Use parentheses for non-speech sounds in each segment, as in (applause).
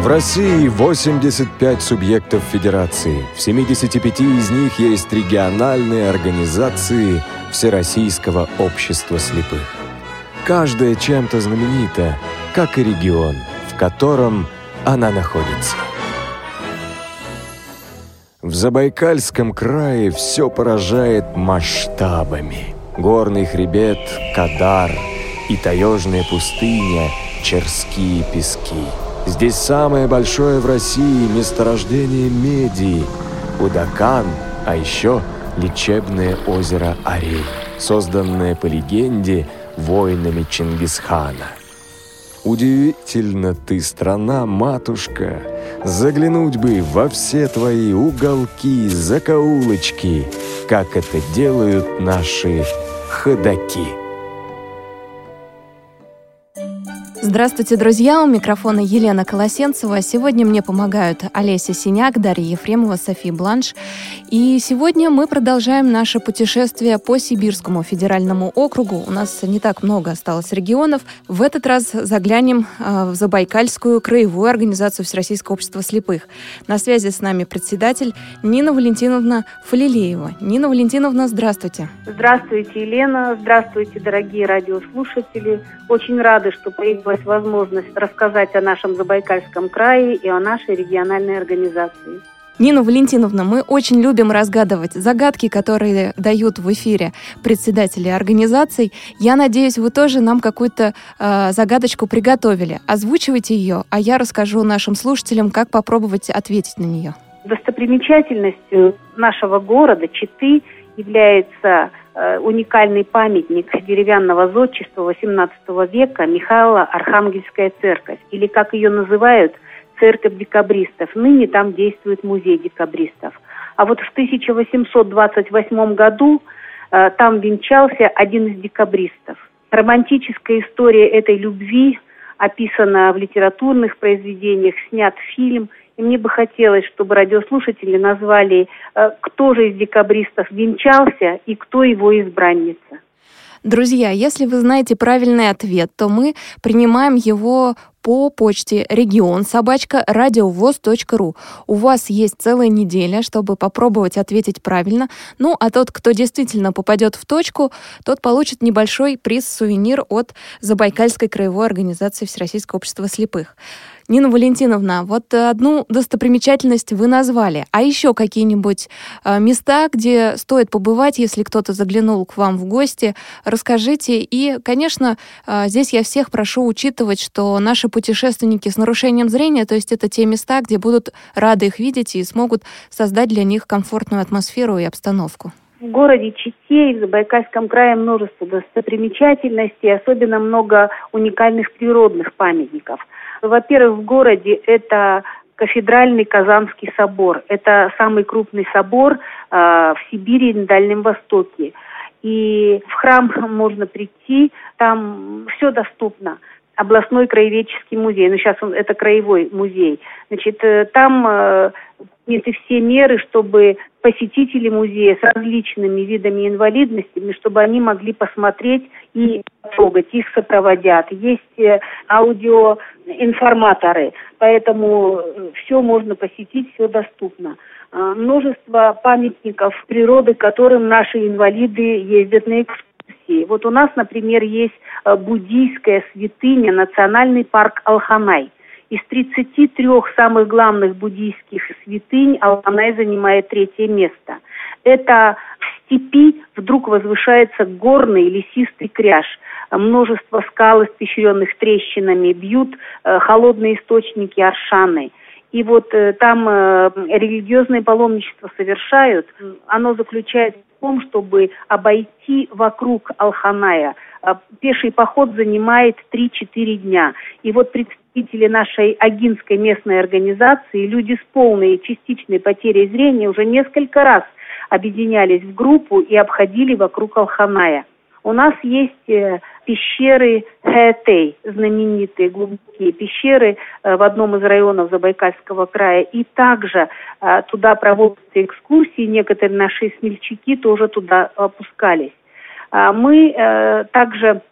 В России 85 субъектов федерации. В 75 из них есть региональные организации Всероссийского общества слепых. Каждая чем-то знаменита, как и регион, в котором она находится. В Забайкальском крае все поражает масштабами. Горный хребет Кадар и таежная пустыня Черские пески. Здесь самое большое в России месторождение меди – Удакан, а еще лечебное озеро Арей, созданное по легенде воинами Чингисхана – Удивительно ты, страна-матушка, Заглянуть бы во все твои уголки, закоулочки, Как это делают наши ходаки. Здравствуйте, друзья! У микрофона Елена Колосенцева. Сегодня мне помогают Олеся Синяк, Дарья Ефремова, София Бланш. И сегодня мы продолжаем наше путешествие по Сибирскому федеральному округу. У нас не так много осталось регионов. В этот раз заглянем а, в Забайкальскую краевую организацию Всероссийского общества слепых. На связи с нами председатель Нина Валентиновна Фалилеева. Нина Валентиновна, здравствуйте. Здравствуйте, Елена. Здравствуйте, дорогие радиослушатели. Очень рады, что появилась появилась возможность рассказать о нашем Забайкальском крае и о нашей региональной организации. Нина Валентиновна, мы очень любим разгадывать загадки, которые дают в эфире председатели организаций. Я надеюсь, вы тоже нам какую-то э, загадочку приготовили. Озвучивайте ее, а я расскажу нашим слушателям, как попробовать ответить на нее. Достопримечательностью нашего города Читы является Э, уникальный памятник деревянного зодчества XVIII века Михаила Архангельская церковь, или как ее называют, церковь декабристов. Ныне там действует музей декабристов. А вот в 1828 году э, там венчался один из декабристов. Романтическая история этой любви описана в литературных произведениях, снят фильм – и мне бы хотелось, чтобы радиослушатели назвали, э, кто же из декабристов венчался и кто его избранница. Друзья, если вы знаете правильный ответ, то мы принимаем его по почте регион собачка радиовоз.ру. У вас есть целая неделя, чтобы попробовать ответить правильно. Ну, а тот, кто действительно попадет в точку, тот получит небольшой приз-сувенир от Забайкальской краевой организации Всероссийского общества слепых. Нина Валентиновна, вот одну достопримечательность вы назвали. А еще какие-нибудь э, места, где стоит побывать, если кто-то заглянул к вам в гости, расскажите. И, конечно, э, здесь я всех прошу учитывать, что наши путешественники с нарушением зрения, то есть это те места, где будут рады их видеть и смогут создать для них комфортную атмосферу и обстановку. В городе Чите и в Забайкальском крае множество достопримечательностей, особенно много уникальных природных памятников – во-первых, в городе это кафедральный Казанский собор. Это самый крупный собор э, в Сибири и на Дальнем Востоке. И в храм можно прийти, там все доступно. Областной краеведческий музей, ну сейчас он, это краевой музей. Значит, э, там э, приняты все меры, чтобы посетители музея с различными видами инвалидности, чтобы они могли посмотреть и трогать, их сопроводят. Есть э, аудиоинформаторы, поэтому э, все можно посетить, все доступно. А, множество памятников природы, которым наши инвалиды ездят на экскурсии. Вот у нас, например, есть э, буддийская святыня, национальный парк Алханай – из 33 самых главных буддийских святынь Аланай занимает третье место. Это в степи вдруг возвышается горный лесистый кряж. Множество скал, испещренных трещинами, бьют э, холодные источники Аршаны. И вот э, там э, религиозное паломничество совершают. Оно заключается в том, чтобы обойти вокруг Алханая. Э, пеший поход занимает 3-4 дня. И вот представители нашей агинской местной организации, люди с полной и частичной потерей зрения уже несколько раз объединялись в группу и обходили вокруг Алханая. У нас есть э, пещеры Хэтей, знаменитые глубокие пещеры э, в одном из районов Забайкальского края. И также э, туда проводятся экскурсии, некоторые наши смельчаки тоже туда опускались. А мы также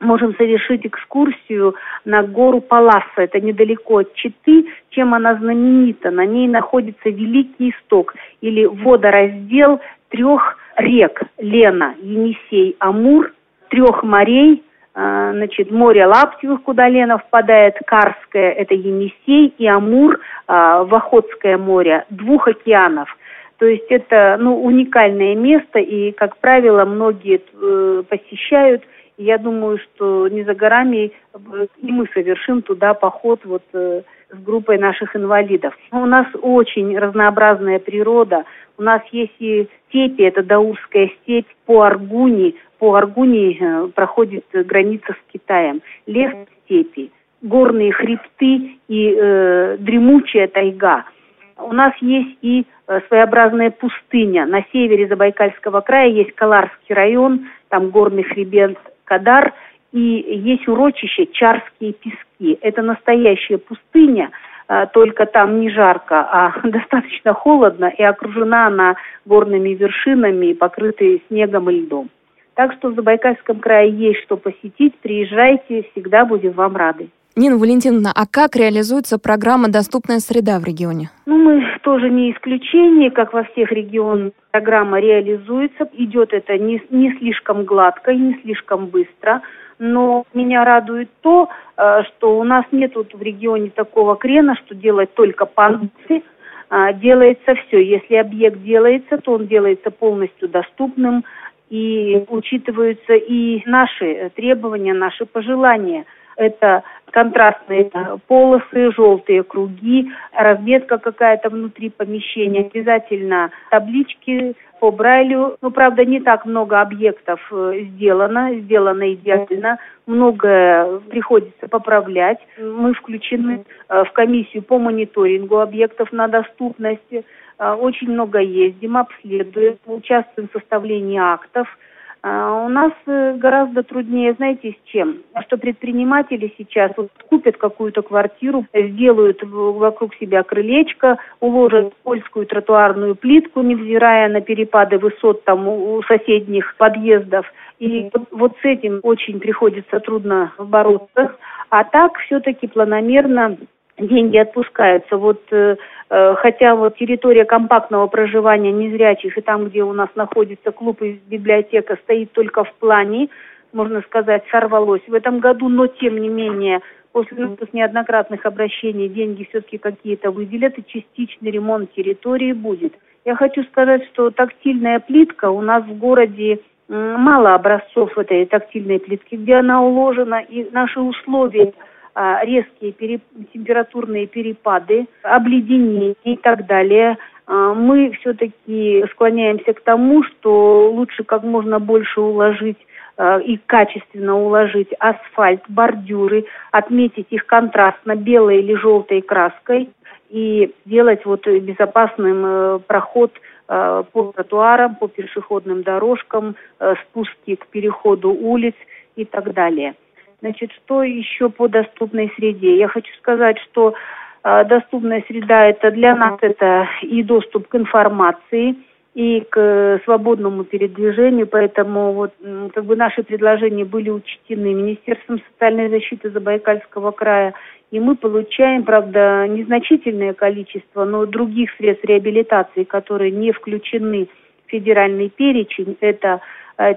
можем совершить экскурсию на гору Паласа. Это недалеко от Читы. Чем она знаменита? На ней находится Великий Исток или водораздел трех рек – Лена, Енисей, Амур, трех морей – а, значит, море Лаптевых, куда Лена впадает, Карское, это Енисей, и Амур, а, в Охотское море, двух океанов. То есть это ну, уникальное место, и, как правило, многие э, посещают. И я думаю, что не за горами и мы совершим туда поход вот э, с группой наших инвалидов. У нас очень разнообразная природа. У нас есть и степи, это Даурская степь по Аргуни. По Аргуни э, проходит граница с Китаем. Лес степи, горные хребты и э, дремучая тайга. У нас есть и э, своеобразная пустыня. На севере Забайкальского края есть Каларский район, там горный хребет Кадар – и есть урочище Чарские пески. Это настоящая пустыня, а, только там не жарко, а (laughs) достаточно холодно, и окружена она горными вершинами, покрытой снегом и льдом. Так что в Забайкальском крае есть что посетить. Приезжайте, всегда будем вам рады. Нина Валентиновна, а как реализуется программа «Доступная среда» в регионе? Ну, мы тоже не исключение, как во всех регионах программа реализуется. Идет это не, не слишком гладко и не слишком быстро – но меня радует то, э, что у нас нет в регионе такого крена, что делать только пандусы, а, делается все. Если объект делается, то он делается полностью доступным, и учитываются и наши требования, наши пожелания. Это контрастные полосы, желтые круги, разметка какая-то внутри помещения, обязательно таблички по Брайлю. Ну, правда, не так много объектов э, сделано, сделано идеально. Многое приходится поправлять. Мы включены э, в комиссию по мониторингу объектов на доступность. Э, очень много ездим, обследуем, участвуем в составлении актов – у нас э, гораздо труднее, знаете, с чем? Что предприниматели сейчас вот купят какую-то квартиру, сделают вокруг себя крылечко, уложат польскую тротуарную плитку, невзирая на перепады высот там у соседних подъездов. И вот, вот с этим очень приходится трудно бороться. А так все-таки планомерно деньги отпускаются. Вот э, э, хотя вот территория компактного проживания незрячих и там, где у нас находится клуб и библиотека, стоит только в плане, можно сказать, сорвалось в этом году, но тем не менее после неоднократных обращений деньги все-таки какие-то выделят и частичный ремонт территории будет. Я хочу сказать, что тактильная плитка у нас в городе мало образцов этой тактильной плитки, где она уложена, и наши условия резкие пере, температурные перепады, обледенение и так далее, а, мы все-таки склоняемся к тому, что лучше как можно больше уложить а, и качественно уложить асфальт, бордюры, отметить их контрастно белой или желтой краской и сделать вот безопасным э, проход э, по тротуарам, по пешеходным дорожкам, э, спуски к переходу улиц и так далее. Значит, что еще по доступной среде? Я хочу сказать, что э, доступная среда это для нас это и доступ к информации, и к свободному передвижению, поэтому вот как бы наши предложения были учтены Министерством социальной защиты Забайкальского края, и мы получаем, правда, незначительное количество, но других средств реабилитации, которые не включены в федеральный перечень, это Э,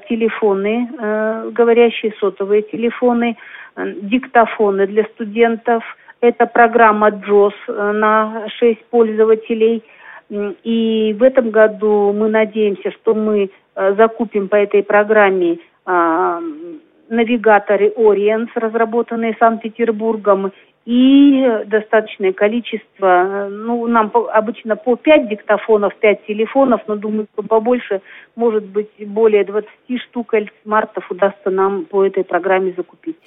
телефоны, э, говорящие сотовые телефоны, э, диктофоны для студентов. Это программа JOS на 6 пользователей. И в этом году мы надеемся, что мы закупим по этой программе навигаторы Ориенс, разработанные Санкт-Петербургом, и достаточное количество, ну, нам обычно по 5 диктофонов, 5 телефонов, но думаю, что побольше, может быть, более 20 штук смартов удастся нам по этой программе закупить.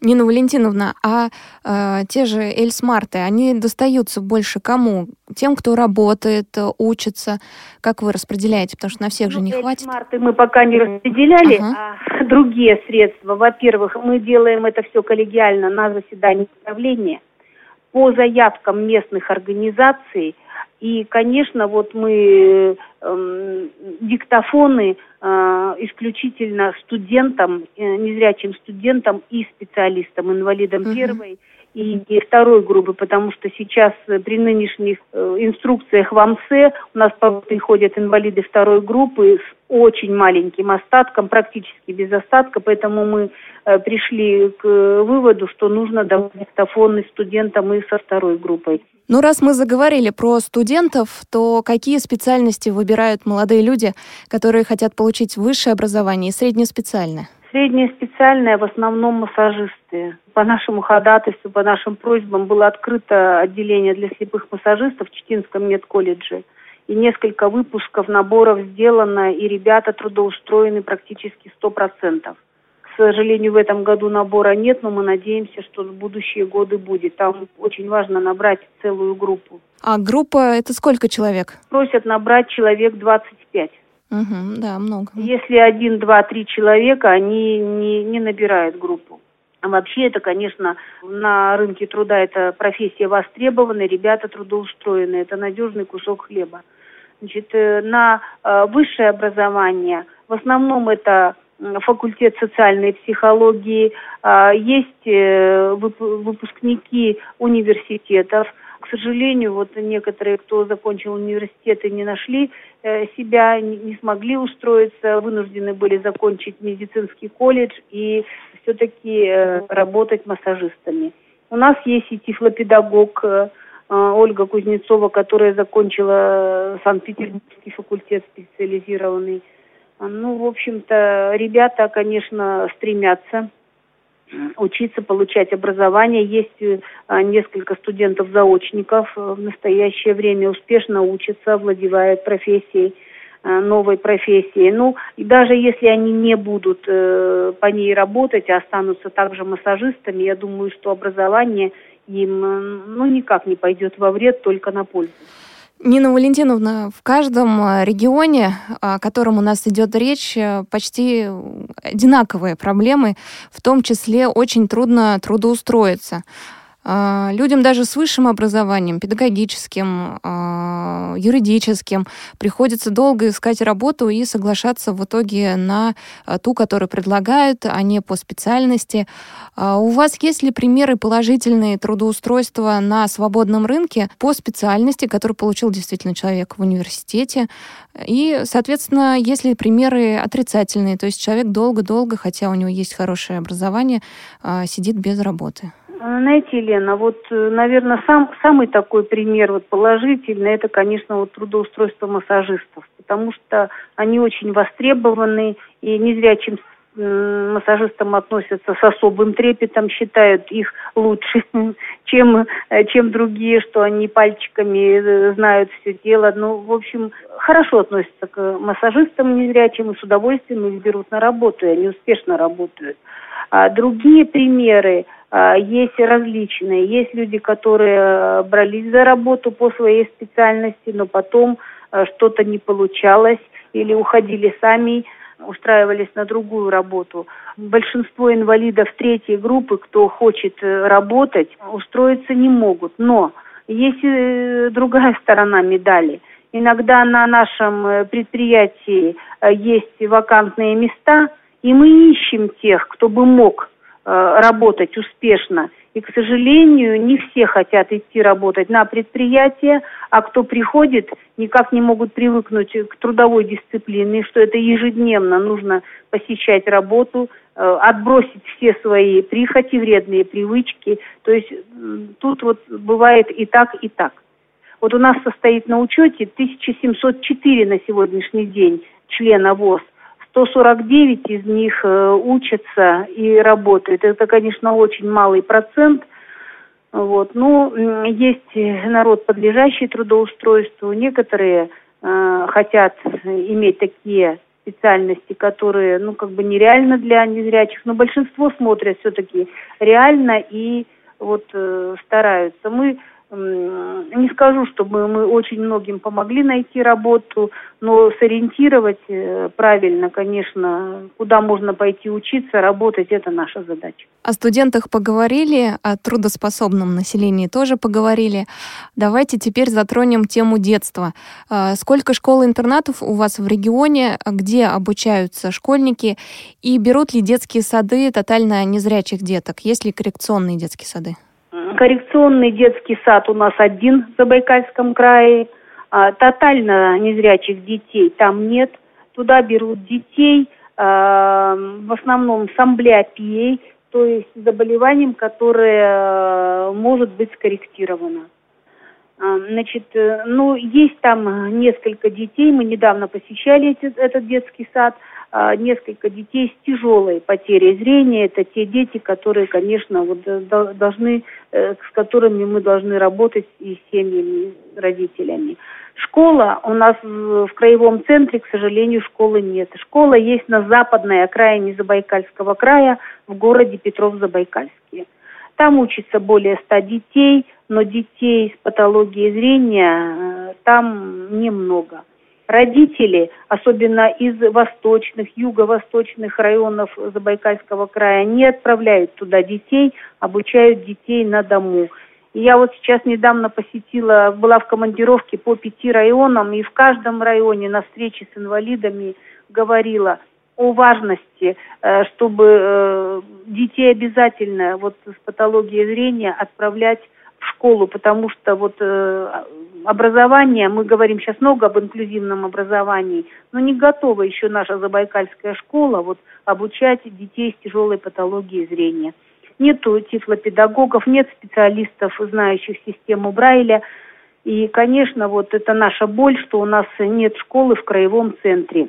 Нина Валентиновна, а э, те же Эльсмарты, они достаются больше кому? Тем, кто работает, учится? Как вы распределяете? Потому что на всех ну, же не хватит. Эльсмарты мы пока не распределяли, ага. а другие средства. Во-первых, мы делаем это все коллегиально на заседании правления по заявкам местных организаций И, конечно, вот мы э, диктофоны э, исключительно студентам, э, незрячим студентам и специалистам, инвалидам uh-huh. первой и второй группы, потому что сейчас при нынешних э, инструкциях в АМСЕ у нас приходят инвалиды второй группы с очень маленьким остатком, практически без остатка, поэтому мы э, пришли к выводу, что нужно давать диктофоны студентам и со второй группой. Ну, раз мы заговорили про студентов, то какие специальности выбирают молодые люди, которые хотят получить высшее образование и среднеспециальное? Среднее специальное в основном массажисты. По нашему ходатайству, по нашим просьбам было открыто отделение для слепых массажистов в Читинском медколледже. И несколько выпусков наборов сделано, и ребята трудоустроены практически 100% сожалению, в этом году набора нет, но мы надеемся, что в будущие годы будет. Там очень важно набрать целую группу. А группа это сколько человек? Просят набрать человек 25. Угу, да, много. Если один, два, три человека, они не, не набирают группу. А вообще это, конечно, на рынке труда это профессия востребована, ребята трудоустроены, это надежный кусок хлеба. Значит, э, на э, высшее образование в основном это факультет социальной психологии, а, есть э, выпускники университетов. Сожалению, вот некоторые, кто закончил университеты, не нашли э, себя, не смогли устроиться, вынуждены были закончить медицинский колледж и все-таки э, работать массажистами. У нас есть и тифлопедагог Ольга Кузнецова, которая закончила Санкт-Петербургский факультет специализированный ну, в общем-то, ребята, конечно, стремятся учиться, получать образование. Есть а, несколько студентов-заочников в настоящее время успешно учатся, овладевают профессией, новой профессией. Ну, и даже если они не будут э, по ней работать, а останутся также массажистами, я думаю, что образование им ну, никак не пойдет во вред, только на пользу. Нина Валентиновна, в каждом а, регионе, о котором у нас идет речь, э, почти одинаковые проблемы, в том числе очень трудно трудоустроиться. А, людям даже с высшим образованием, педагогическим, а, юридическим, приходится долго искать работу и соглашаться в итоге на а, ту, которую предлагают, а не по специальности. У вас есть ли примеры положительные трудоустройства на свободном рынке по специальности, которую получил действительно человек в университете? И, соответственно, есть ли примеры отрицательные, то есть человек долго-долго, хотя у него есть хорошее образование, сидит без работы? Знаете, Елена, вот, э, наверное, сам, самый такой пример вот положительный, это, конечно, вот трудоустройство массажистов, потому что они очень востребованы, и незрячим массажистам относятся с особым трепетом, считают их лучше, (laughs) чем, э, чем другие, что они пальчиками э, знают все дело. Ну, в общем, хорошо относятся к массажистам незрячим и с удовольствием их берут на работу, и они успешно работают. А другие примеры – есть различные. Есть люди, которые э, брались за работу по своей специальности, но потом э, что-то не получалось или уходили сами, устраивались на другую работу. Большинство инвалидов третьей группы, кто хочет э, работать, устроиться не могут. Но есть другая сторона медали. Иногда на нашем предприятии есть вакантные места, и мы ищем тех, кто бы мог работать успешно. И, к сожалению, не все хотят идти работать на предприятие, а кто приходит, никак не могут привыкнуть к трудовой дисциплине, что это ежедневно нужно посещать работу, э, отбросить все свои прихоти, вредные привычки. То есть тут вот бывает и так, и так. Вот у нас состоит на учете 1704 на сегодняшний день члена ВОЗ – 149 из них э, учатся и работают. Это, конечно, очень малый процент. Вот. Ну, есть народ, подлежащий трудоустройству. Некоторые э, хотят иметь такие специальности, которые, ну, как бы нереально для незрячих, но большинство смотрят все-таки реально и вот э, стараются. Мы не скажу, чтобы мы очень многим помогли найти работу, но сориентировать э, правильно, конечно, куда можно пойти учиться, работать, это наша задача. О студентах поговорили, о трудоспособном населении тоже поговорили. Давайте теперь затронем тему детства. А, сколько школ-интернатов у вас в регионе, где обучаются школьники, и берут ли детские сады тотально незрячих деток? Есть ли коррекционные детские сады? Коррекционный детский сад у нас один в Забайкальском крае. А, тотально незрячих детей там нет. Туда берут детей а, в основном с амблиопией, то есть заболеванием, которое а, может быть скорректировано. Значит, э, ну, есть там несколько детей, мы недавно посещали этот, детский сад – несколько детей с тяжелой потерей зрения. Это те дети, которые, конечно, вот э, должны, э, с которыми мы должны работать и с семьями, с родителями. Школа у нас в краевом центре, к сожалению, школы нет. Школа есть на западной окраине Забайкальского края в городе Петров-Забайкальске. Там учится более ста детей, но детей с патологией зрения э, там немного родители, особенно из восточных, юго-восточных районов Забайкальского края, не отправляют туда детей, обучают детей на дому. И я вот сейчас недавно посетила, была в командировке по пяти районам, и в каждом районе на встрече с инвалидами говорила о важности, э, чтобы э, детей обязательно вот с патологией зрения отправлять в школу, потому что вот образование, мы говорим сейчас много об инклюзивном образовании, но не готова еще наша Забайкальская школа вот обучать детей с тяжелой патологией зрения. Нету тифлопедагогов, нет специалистов, знающих систему Брайля. И, конечно, вот это наша боль, что у нас нет школы в краевом центре.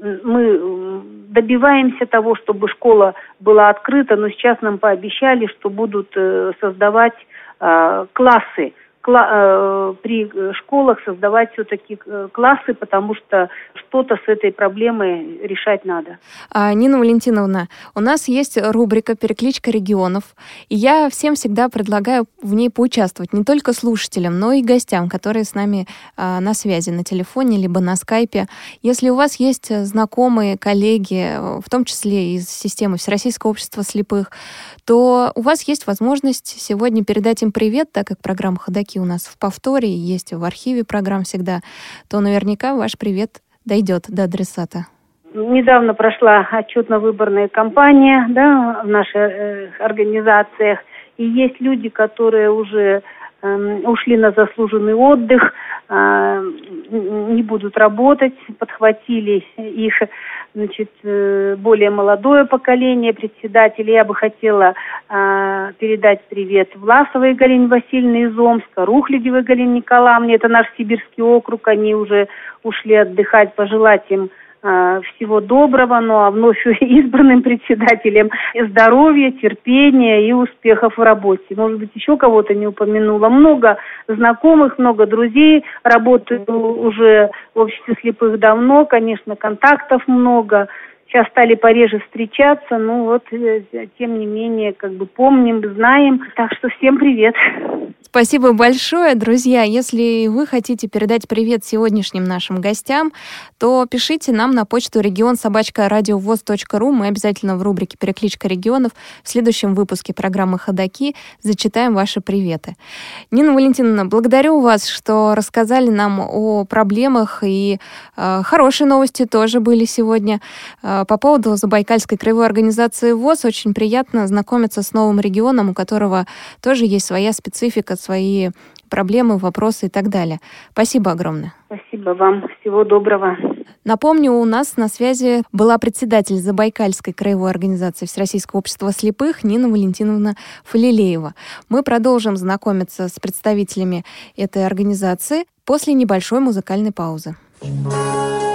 Мы добиваемся того, чтобы школа была открыта, но сейчас нам пообещали, что будут э, создавать э, классы при школах создавать все-таки э, классы, потому что что-то с этой проблемой решать надо. А, Нина Валентиновна, у нас есть рубрика «Перекличка регионов», и я всем всегда предлагаю в ней поучаствовать, не только слушателям, но и гостям, которые с нами а, на связи на телефоне, либо на скайпе. Если у вас есть знакомые, коллеги, в том числе из системы Всероссийского общества слепых, то у вас есть возможность сегодня передать им привет, так как программа «Ходоки» у нас в повторе, есть в архиве программ всегда, то наверняка ваш привет дойдет до адресата. Недавно прошла отчетно-выборная кампания да, в наших э, организациях, и есть люди, которые уже э, ушли на заслуженный отдых, э, не будут работать, подхватили их значит, э, более молодое поколение председателей. Я бы хотела э, передать привет Власовой Галине Васильевне из Омска, Рухлядевой Галине Николаевне, это наш сибирский округ, они уже ушли отдыхать, пожелать им всего доброго, ну а вновь (laughs) избранным председателем здоровья, терпения и успехов в работе. Может быть, еще кого-то не упомянула. Много знакомых, много друзей. Работаю уже в обществе слепых давно, конечно, контактов много. Сейчас стали пореже встречаться, ну вот, э, тем не менее, как бы помним, знаем. Так что всем привет. Спасибо большое, друзья. Если вы хотите передать привет сегодняшним нашим гостям, то пишите нам на почту регион собачка радиовоз.ру. Мы обязательно в рубрике «Перекличка регионов» в следующем выпуске программы «Ходоки» зачитаем ваши приветы. Нина Валентиновна, благодарю вас, что рассказали нам о проблемах, и э, хорошие новости тоже были сегодня. Э, по поводу Забайкальской краевой организации ВОЗ очень приятно знакомиться с новым регионом, у которого тоже есть своя специфика, свои проблемы, вопросы и так далее. Спасибо огромное. Спасибо вам. Всего доброго. Напомню, у нас на связи была председатель Забайкальской краевой организации Всероссийского общества слепых Нина Валентиновна Фалилеева. Мы продолжим знакомиться с представителями этой организации после небольшой музыкальной паузы. Давайте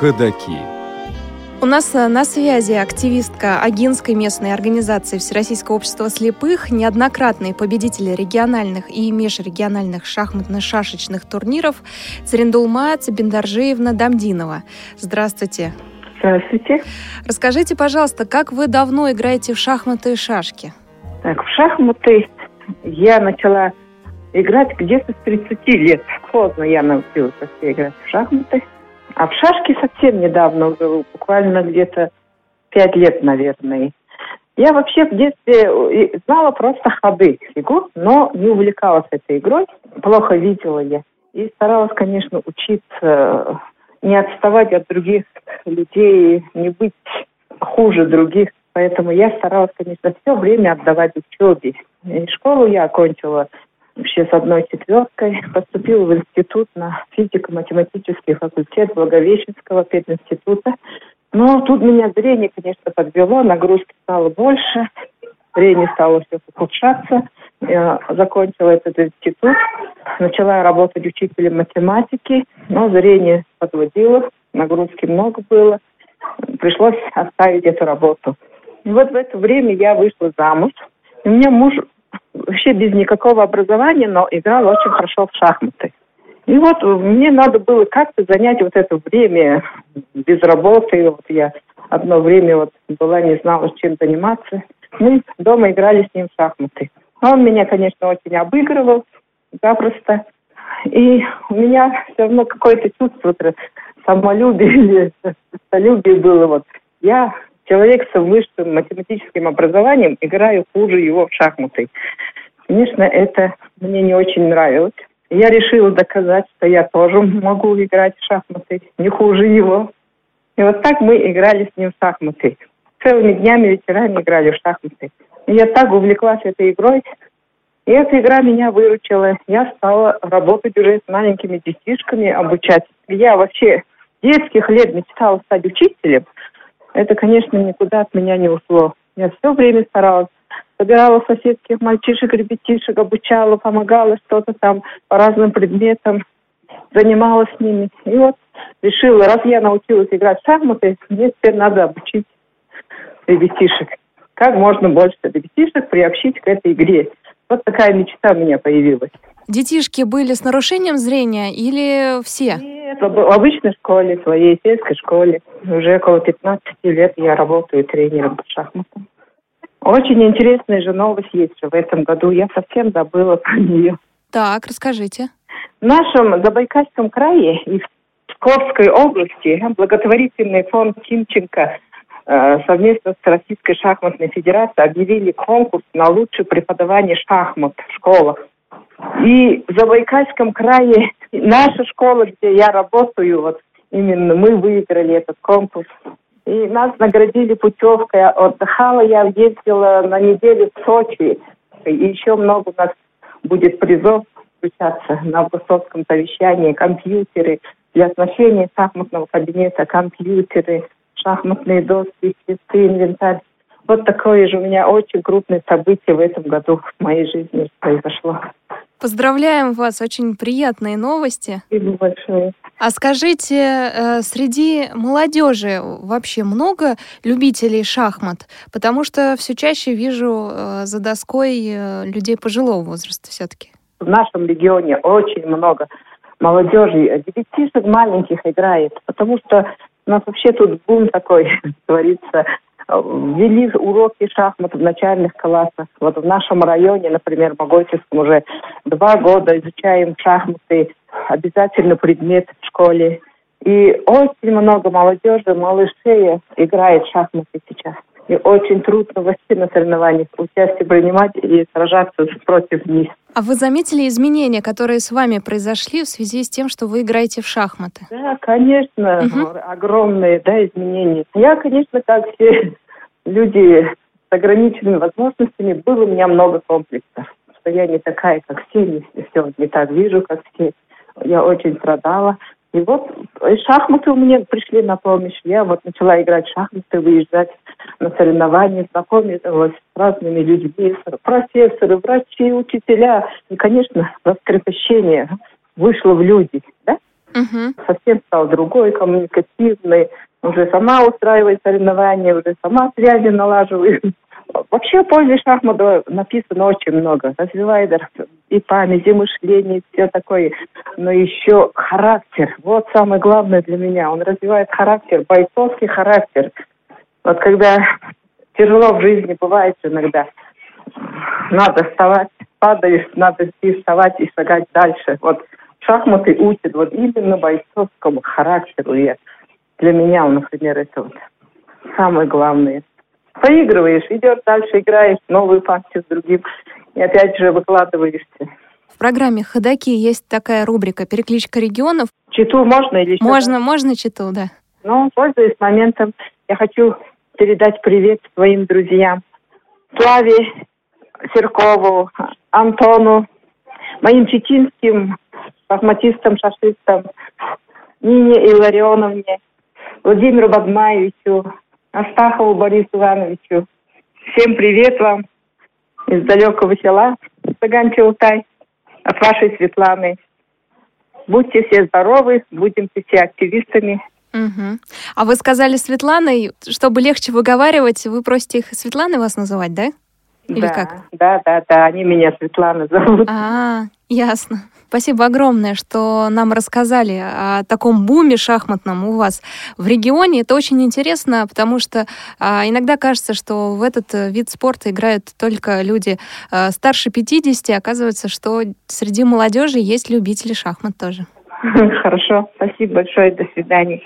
Ходаки. У нас э, на связи активистка Агинской местной организации Всероссийского общества слепых, неоднократные победители региональных и межрегиональных шахматно-шашечных турниров Царендулма Цибендаржиевна Дамдинова. Здравствуйте. Здравствуйте. Расскажите, пожалуйста, как вы давно играете в шахматы и шашки? Так, в шахматы я начала играть где-то с 30 лет. Поздно я научилась вообще играть в шахматы. А в шашки совсем недавно, буквально где-то пять лет, наверное. Я вообще в детстве э, знала просто ходы фигур, но не увлекалась этой игрой. Плохо видела я. И старалась, конечно, учиться, не отставать от других людей, не быть хуже других. Поэтому я старалась, конечно, все время отдавать учебе. И школу я окончила вообще с одной четверкой. (laughs) Поступила в институт на физико-математический факультет Благовещенского пединститута. Но тут меня зрение, конечно, подвело, нагрузки стало больше, зрение стало все ухудшаться. Я закончила этот институт, начала работать учителем математики, но зрение подводило, нагрузки много было. Пришлось оставить эту работу. И вот в это время я вышла замуж. И у меня муж вообще без никакого образования, но играл очень хорошо в шахматы. И вот мне надо было как-то занять вот это время без работы. Вот я одно время вот была, не знала, чем заниматься. Мы дома играли с ним в шахматы. Он меня, конечно, очень обыгрывал запросто. И у меня все равно какое-то чувство самолюбия или (laughs) самолюбие было. Вот я человек с высшим математическим образованием, играю хуже его в шахматы. Конечно, это мне не очень нравилось. Я решила доказать, что я тоже могу играть в шахматы, не хуже его. И вот так мы играли с ним в шахматы. Целыми днями, вечерами играли в шахматы. И я так увлеклась этой игрой, и эта игра меня выручила. Я стала работать уже с маленькими детишками, обучать. Я вообще детских лет мечтала стать учителем – это, конечно, никуда от меня не ушло. Я все время старалась. Собирала соседских мальчишек, ребятишек, обучала, помогала что-то там по разным предметам, занималась с ними. И вот решила, раз я научилась играть в шахматы, мне теперь надо обучить ребятишек. Как можно больше ребятишек приобщить к этой игре. Вот такая мечта у меня появилась. Детишки были с нарушением зрения или все? Нет, в обычной школе, в своей сельской школе. Уже около 15 лет я работаю тренером по шахматам. Очень интересная же новость есть в этом году. Я совсем забыла (laughs) про нее. Так, расскажите. В нашем Забайкальском крае и в Псковской области благотворительный фонд Тимченко совместно с Российской шахматной федерацией объявили конкурс на лучшее преподавание шахмат в школах. И в Забайкальском крае (laughs) наша школа, где я работаю, вот именно мы выиграли этот конкурс. И нас наградили путевкой. Отдыхала я, ездила на неделю в Сочи. И еще много у нас будет призов включаться на августовском совещании. Компьютеры для оснащения шахматного кабинета, компьютеры, шахматные доски, часы, инвентарь. Вот такое же у меня очень крупное событие в этом году в моей жизни произошло. Поздравляем вас, очень приятные новости. Спасибо большое. А скажите, э, среди молодежи вообще много любителей шахмат? Потому что все чаще вижу э, за доской э, людей пожилого возраста все-таки. В нашем регионе очень много молодежи, детишек маленьких играет, потому что у нас вообще тут бум такой (laughs) творится ввели уроки шахмат в начальных классах. Вот в нашем районе, например, в Могольческом, уже два года изучаем шахматы, обязательно предмет в школе. И очень много молодежи, малышей играет в шахматы сейчас. И очень трудно вообще на соревнованиях участие принимать и сражаться против них. А вы заметили изменения, которые с вами произошли в связи с тем, что вы играете в шахматы? Да, конечно, угу. огромные да, изменения. Я, конечно, как все (laughs) люди с ограниченными возможностями, было у меня много комплексов. Что я не такая, как все, не все не так вижу, как все. Я очень страдала. И вот и шахматы у меня пришли на помощь. Я вот начала играть в шахматы, выезжать на соревнования, знакомилась с разными людьми, профессоры, врачи, учителя. И, конечно, раскрепощение вышло в люди, да? Мгм. Совсем стал другой, коммуникативный. Уже сама устраивает соревнования, уже сама связи налаживает. Вообще о пользе шахмата написано очень много. Развивает и память, и мышление, и все такое. Но еще характер. Вот самое главное для меня. Он развивает характер, бойцовский характер. Вот когда тяжело в жизни бывает иногда, надо вставать, падаешь, надо идти вставать и шагать дальше. Вот шахматы учат вот именно бойцовскому характеру. И для меня, например, это вот самое главное. Поигрываешь, идешь дальше, играешь новую партию с другим. И опять же выкладываешься. В программе «Ходоки» есть такая рубрика «Перекличка регионов». Читу можно или что? Можно, можно читу, да. Ну, пользуясь моментом, я хочу передать привет своим друзьям. Славе Серкову, Антону, моим чеченским шахматистам, шашистам, Нине Илларионовне, Владимиру Бадмаевичу, Астахову Борису Ивановичу. Всем привет вам из далекого села Саган-Чаутай от вашей Светланы. Будьте все здоровы, будем все активистами. Мгм. А вы сказали Светланой, чтобы легче выговаривать, вы просите их Светланой вас называть, да? Или да, как? Да, да, да, они меня Светлана зовут. А, ясно. Спасибо огромное, что нам рассказали о таком буме шахматном у вас в регионе. Это очень интересно, потому что а, иногда кажется, что в этот э, вид спорта играют только люди а, старше 50. Оказывается, что среди молодежи есть любители шахмат тоже. (laughs) Хорошо, спасибо большое, до свидания.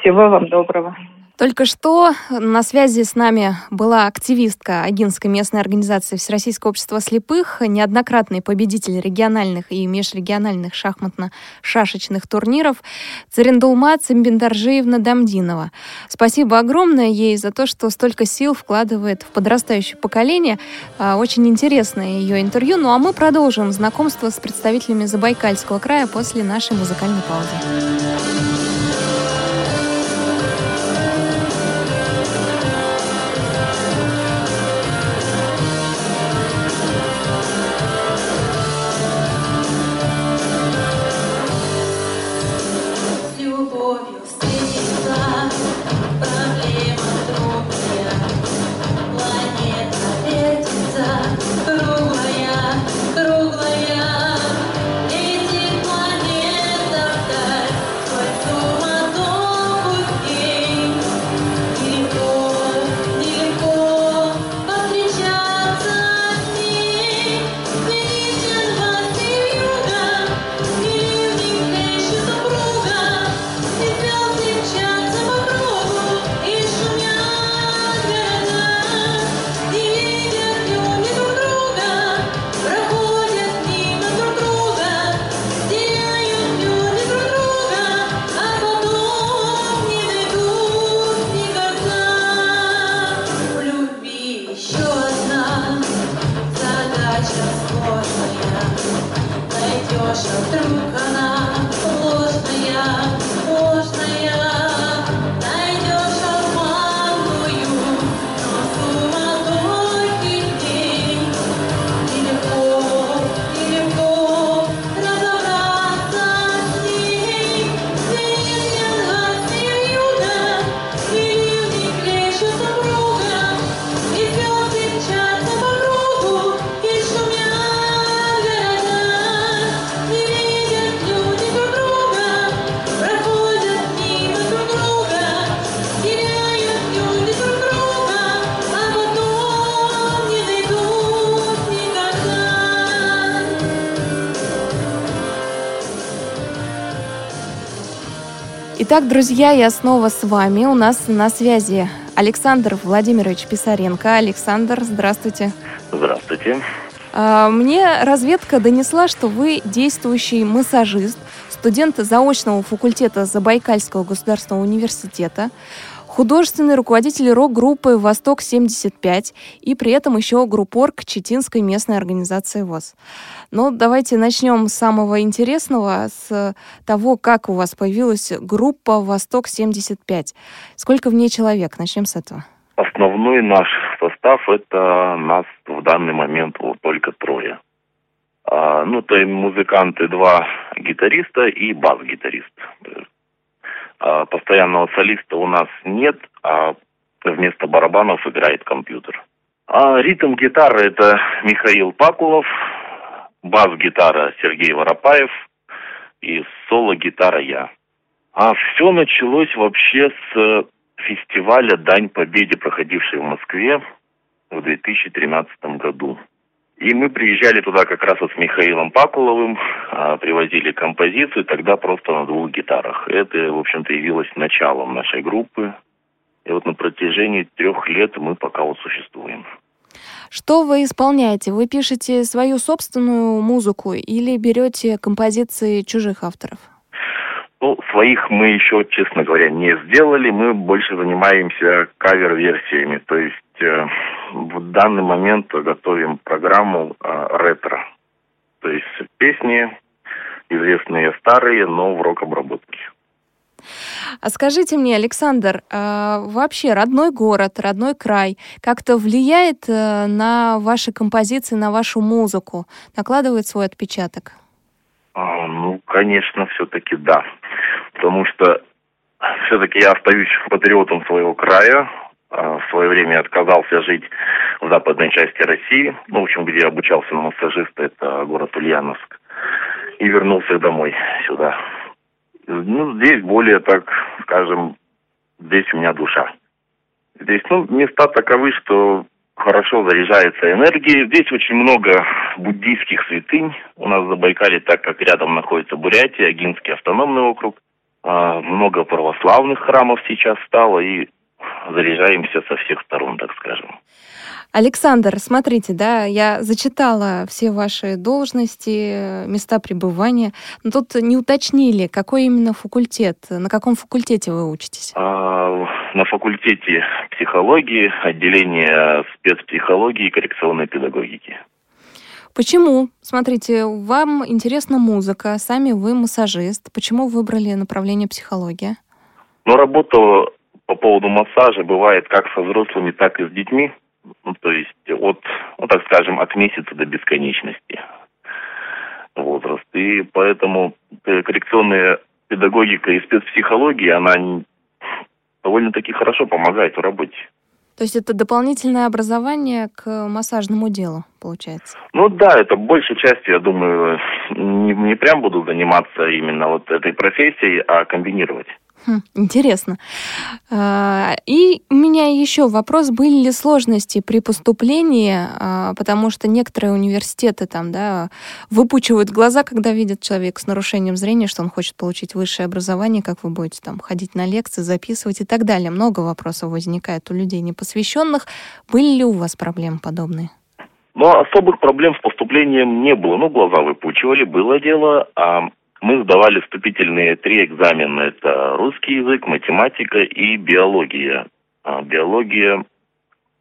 Всего вам доброго. Только что на связи с нами была активистка Агинской местной организации Всероссийского общества слепых, неоднократный победитель региональных и межрегиональных шахматно-шашечных турниров Царендулма Цимбиндаржиевна Дамдинова. Спасибо огромное ей за то, что столько сил вкладывает в подрастающее поколение. А, Очень интересное ее интервью. Ну а мы продолжим знакомство с представителями Забайкальского края после нашей музыкальной паузы. Итак, друзья, я снова с вами. У нас на связи Александр Владимирович Писаренко. Александр, здравствуйте. Здравствуйте. А, Мне разведка донесла, что вы действующий массажист, студент заочного факультета Забайкальского государственного университета, художественный руководитель рок-группы «Восток-75» и при этом еще группорг Читинской местной организации ВОЗ. Ну, давайте начнем с самого интересного, с того, как у вас появилась группа «Восток-75». Сколько в ней человек? Начнем с этого. Основной наш состав это нас в данный момент вот только трое. А, ну, то есть музыканты два гитариста и бас-гитарист. А, постоянного солиста у нас нет, а вместо барабанов играет компьютер. А ритм гитары это Михаил Пакулов, бас-гитара Сергей Воропаев и соло-гитара я. А все началось вообще с фестиваля «Дань Победе», проходившей в Москве в 2013 году. И мы приезжали туда как раз вот с Михаилом Пакуловым, а, привозили композицию, тогда просто на двух гитарах. Это, в общем-то, явилось началом нашей группы. И вот на протяжении трех лет мы пока вот существуем. Что вы исполняете? Вы пишете свою собственную музыку или берете композиции чужих авторов? Ну, своих мы еще, честно говоря, не сделали. Мы больше занимаемся кавер-версиями. То есть в данный момент готовим программу э, ретро. То есть песни известные старые, но в рок-обработке. А скажите мне, Александр, а вообще родной город, родной край как-то влияет э, на ваши композиции, на вашу музыку, накладывает свой отпечаток? А, ну, конечно, все-таки да. Потому что все-таки я остаюсь патриотом своего края. А, в свое время отказался жить в западной части России, ну, в общем, где обучался на массажиста, это город Ульяновск, и вернулся домой сюда. Ну, здесь более, так скажем, здесь у меня душа. Здесь, ну, места таковы, что хорошо заряжается энергией. Здесь очень много буддийских святынь. У нас в Забайкале, так как рядом находится Бурятия, Агинский автономный округ. А, много православных храмов сейчас стало, и заряжаемся со всех сторон, так скажем. Александр, смотрите, да, я зачитала все ваши должности, места пребывания, но тут не уточнили, какой именно факультет, на каком факультете вы учитесь? А, на факультете психологии, отделение спецпсихологии и коррекционной педагогики. Почему? Смотрите, вам интересна музыка, сами вы массажист. Почему выбрали направление психология? Ну, работа по поводу массажа бывает как со взрослыми, так и с детьми. Ну, то есть от, ну, так скажем, от месяца до бесконечности возраст. И поэтому коррекционная педагогика и спецпсихология, она довольно-таки хорошо помогает в работе. То есть это дополнительное образование к массажному делу, получается? Ну да, это большей частью, я думаю, не, не прям буду заниматься именно вот этой профессией, а комбинировать. Хм, интересно. А, и у меня еще вопрос, были ли сложности при поступлении, а, потому что некоторые университеты там, да, выпучивают глаза, когда видят человека с нарушением зрения, что он хочет получить высшее образование, как вы будете там ходить на лекции, записывать и так далее. Много вопросов возникает у людей непосвященных. Были ли у вас проблемы подобные? Ну, особых проблем с поступлением не было. Ну, глаза выпучивали, было дело. А мы сдавали вступительные три экзамена. Это русский язык, математика и биология. А, биология,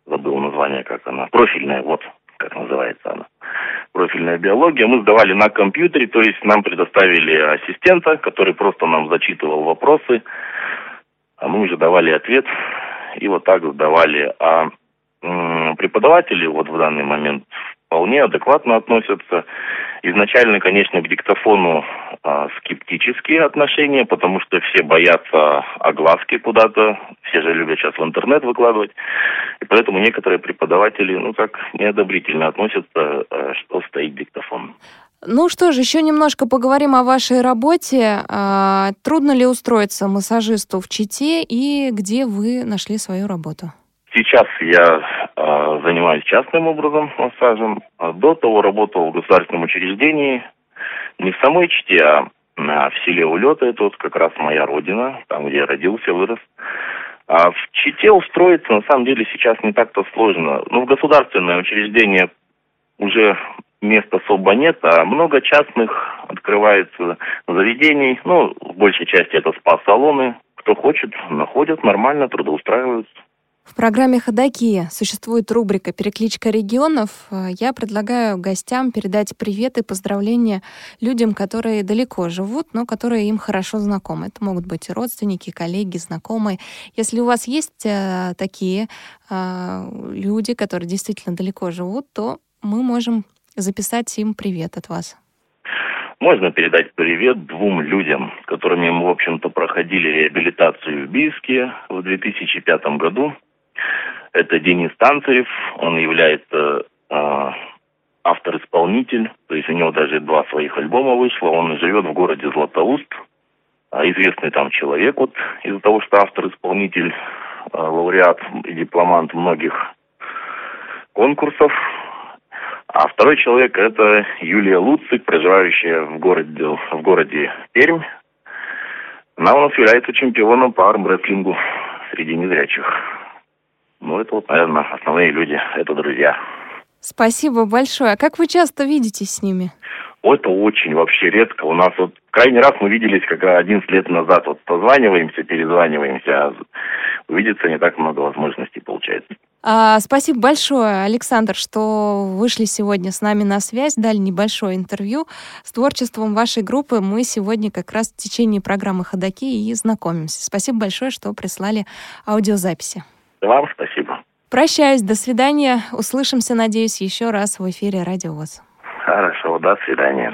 забыл название, как она, профильная, вот как называется она. Профильная биология. Мы сдавали на компьютере, то есть нам предоставили ассистента, который просто нам зачитывал вопросы, а мы уже давали ответ и вот так сдавали. А преподаватели вот в данный момент вполне адекватно относятся. Изначально, конечно, к диктофону а, скептические отношения, потому что все боятся огласки куда-то, все же любят сейчас в интернет выкладывать, и поэтому некоторые преподаватели, ну так, неодобрительно относятся, а, что стоит диктофон. Ну что ж, еще немножко поговорим о вашей работе. А, трудно ли устроиться массажисту в Чите и где вы нашли свою работу? Сейчас я э, занимаюсь частным образом массажем. А До того работал в государственном учреждении, не в самой Чите, а, а в селе Улета, это вот как раз моя родина, там, где я родился, вырос. А в Чите устроиться, на самом деле, сейчас не так-то сложно. Ну, в государственное учреждение уже мест особо нет, а много частных открывается заведений. Ну, в большей части это спа-салоны. Кто хочет, находят нормально, трудоустраиваются. В программе «Ходоки» существует рубрика «Перекличка регионов». Я предлагаю гостям передать привет и поздравления людям, которые далеко живут, но которые им хорошо знакомы. Это могут быть родственники, коллеги, знакомые. Если у вас есть э, такие э, люди, которые действительно далеко живут, то мы можем записать им привет от вас? Можно передать привет двум людям, которыми мы, в общем-то, проходили реабилитацию в Бийске в 2005 году. Это Денис Танцарев, он является э, автор-исполнитель, то есть у него даже два своих альбома вышло, он живет в городе Златоуст, а известный там человек, вот из-за того, что автор-исполнитель, э, лауреат и дипломант многих конкурсов. А второй человек это Юлия Луцик, проживающая в городе, в городе Пермь. Она у нас является чемпионом по армрестлингу среди незрячих. Ну, это вот, наверное, основные люди, это друзья. Спасибо большое. А как вы часто видитесь с ними? Это очень вообще редко. У нас вот крайний раз мы виделись как 11 лет назад. Вот позваниваемся, перезваниваемся. А увидеться не так много возможностей получается. А, спасибо большое, Александр, что вышли сегодня с нами на связь, дали небольшое интервью. С творчеством вашей группы мы сегодня как раз в течение программы «Ходоки» и знакомимся. Спасибо большое, что прислали аудиозаписи. Вам спасибо. Прощаюсь, до свидания. Услышимся, надеюсь, еще раз в эфире Радио ВОЗ. Хорошо, до свидания.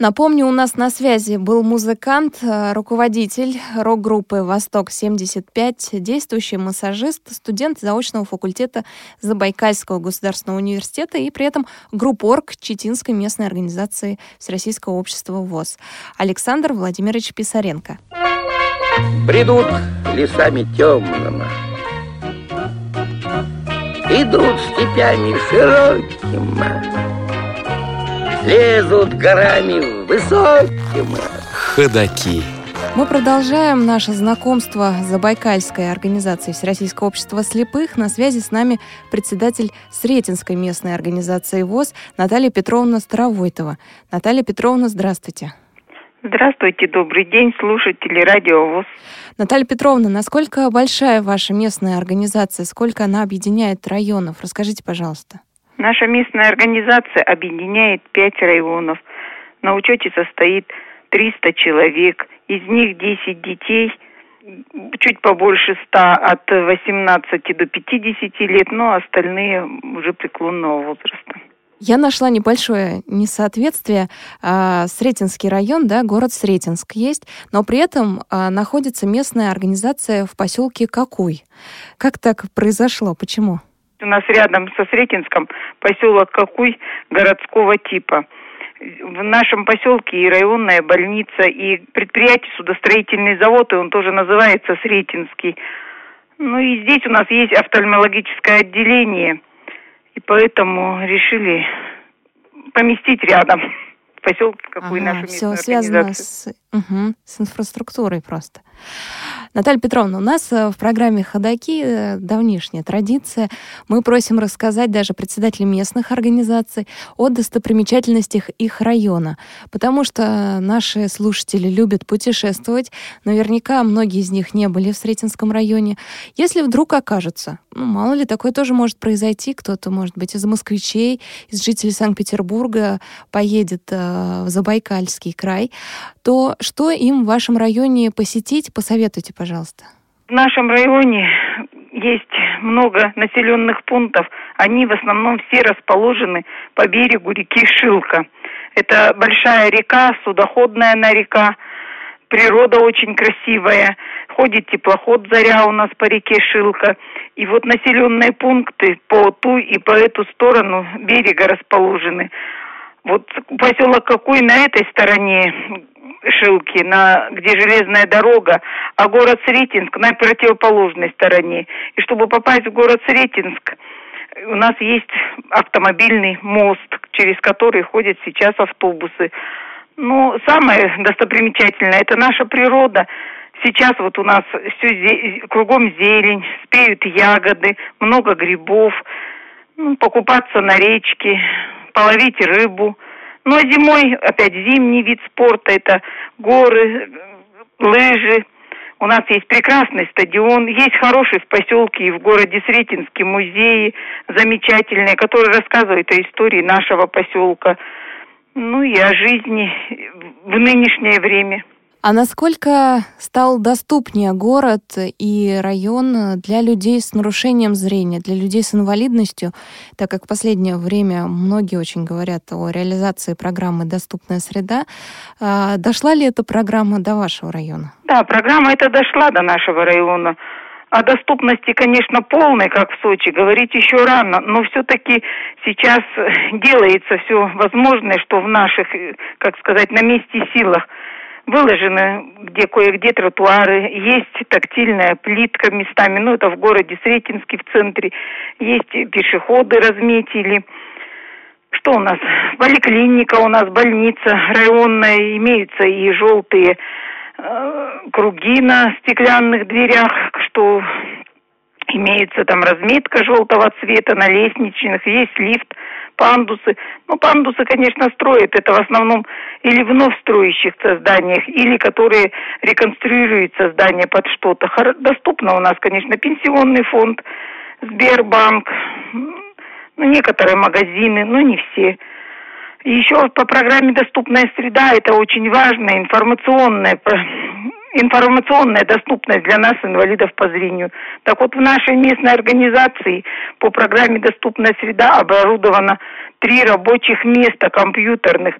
Напомню, у нас на связи был музыкант, э, руководитель рок-группы «Восток-75», действующий массажист, студент заочного факультета Забайкальского государственного университета и при этом группорг Читинской местной организации Всероссийского общества ВОЗ Александр Владимирович Писаренко. Бредут лесами темными, Идут степями широкими, Лезут горами высокими. Ходаки. Мы продолжаем наше знакомство с Забайкальской организацией Всероссийского общества слепых. На связи с нами председатель Сретенской местной организации ВОЗ Наталья Петровна Старовойтова. Наталья Петровна, здравствуйте. Здравствуйте, добрый день, слушатели Радио ВОЗ. Наталья Петровна, насколько большая ваша местная организация? Сколько она объединяет районов? Расскажите, пожалуйста. Наша местная организация объединяет пять районов. На учете состоит 300 человек. Из них 10 детей, чуть побольше 100 от 18 до 50 лет, но остальные уже преклонного возраста. Я нашла небольшое несоответствие. А, Сретенский район, да, город Сретенск есть, но при этом а, находится местная организация в поселке Какуй. Как так произошло? Почему? У нас рядом со Сретенском поселок Какуй городского типа. В нашем поселке и районная больница, и предприятие судостроительный завод, и он тоже называется Сретенский. Ну и здесь у нас есть офтальмологическое отделение, и поэтому решили поместить рядом (laughs) в поселке какую Ага, нашу все связано с, мгм, с инфраструктурой просто. Наталья Петровна, у нас э, в программе «Ходоки» э, давнишняя традиция. Мы просим рассказать даже председателей местных организаций о достопримечательностях их района, потому что наши слушатели любят путешествовать. Наверняка многие из них не были в Сретенском районе. Если вдруг окажется, ну, мало ли, такое тоже может произойти, кто-то, может быть, из москвичей, из жителей Санкт-Петербурга поедет э, в Забайкальский край, то что им в вашем районе посетить, посоветуйте, пожалуйста. В нашем районе есть много населенных пунктов. Они в основном все расположены по берегу реки Шилка. Это большая река, судоходная на река. Природа очень красивая. Ходит теплоход «Заря» у нас по реке Шилка. И вот населенные пункты по ту и по эту сторону берега расположены. Вот поселок какой на этой стороне Шилки, на, где железная дорога, а город Сретенск на противоположной стороне. И чтобы попасть в город Сретенск, у нас есть автомобильный мост, через который ходят сейчас автобусы. Ну, самое достопримечательное – это наша природа. Сейчас вот у нас все зе- кругом зелень, спеют ягоды, много грибов. Ну, покупаться на речке, половить рыбу. Ну, а зимой опять зимний вид спорта – это горы, лыжи. У нас есть прекрасный стадион, есть хороший в поселке и в городе Сретенске музеи замечательные, которые рассказывают о истории нашего поселка, ну и о жизни в нынешнее время. А насколько стал доступнее город и район для людей с нарушением зрения, для людей с инвалидностью, так как в последнее время многие очень говорят о реализации программы «Доступная среда». А Дошла ли эта программа до вашего района? Да, программа эта дошла до нашего района. О доступности, конечно, полной, как в Сочи, говорить еще рано, но все-таки сейчас (laughs) делается все возможное, что в наших, э, как сказать, на месте силах выложены где кое-где тротуары, есть тактильная плитка местами, ну это в городе Сретенске в центре, есть пешеходы разметили. Что у нас? Поликлиника у нас, больница районная, имеются и желтые э, круги на стеклянных дверях, что имеется там разметка желтого цвета на лестничных, есть лифт, пандусы. Ну, пандусы, конечно, строят, это в основном или вновь строящихся зданиях, или которые реконструируются здания под что-то. Доступно у нас, конечно, пенсионный фонд, Сбербанк, ну, некоторые магазины, но не все. Еще по программе «Доступная среда» это очень важная информационная, информационная доступность для нас, инвалидов по зрению. Так вот, в нашей местной организации по программе «Доступная среда» оборудовано три рабочих места компьютерных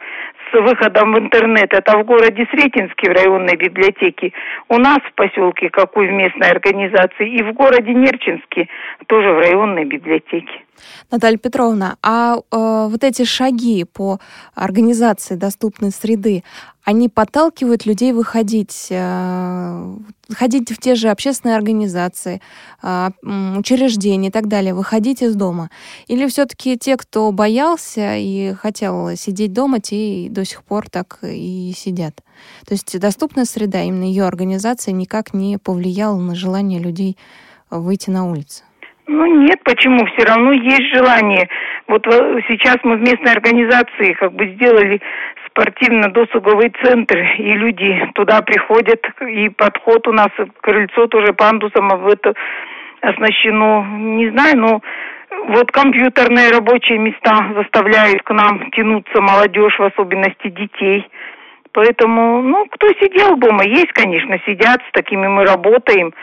с выходом в интернет. Это в городе Сретенске в районной библиотеке, у нас в поселке, какой в местной организации, и в городе Нерчинске, тоже в районной библиотеке. Наталья Петровна, а э, вот эти шаги по организации доступной среды, они подталкивают людей выходить, э, ходить в те же общественные организации, э, учреждения и так далее, выходить из дома? Или все-таки те, кто боялся и хотел сидеть дома, те и до сих пор так и сидят? То есть доступная среда, именно ее организация никак не повлияла на желание людей выйти на улицу? Ну нет, почему? Все равно есть желание. Вот э, сейчас мы в местной организации как бы сделали спортивно-досуговый центр, и люди туда приходят, и подход у нас, крыльцо тоже пандусом об это оснащено. Не знаю, но вот компьютерные рабочие места заставляют к нам тянуться молодежь, в особенности детей. Поэтому, ну, кто сидел дома, есть, конечно, сидят, с такими мы работаем.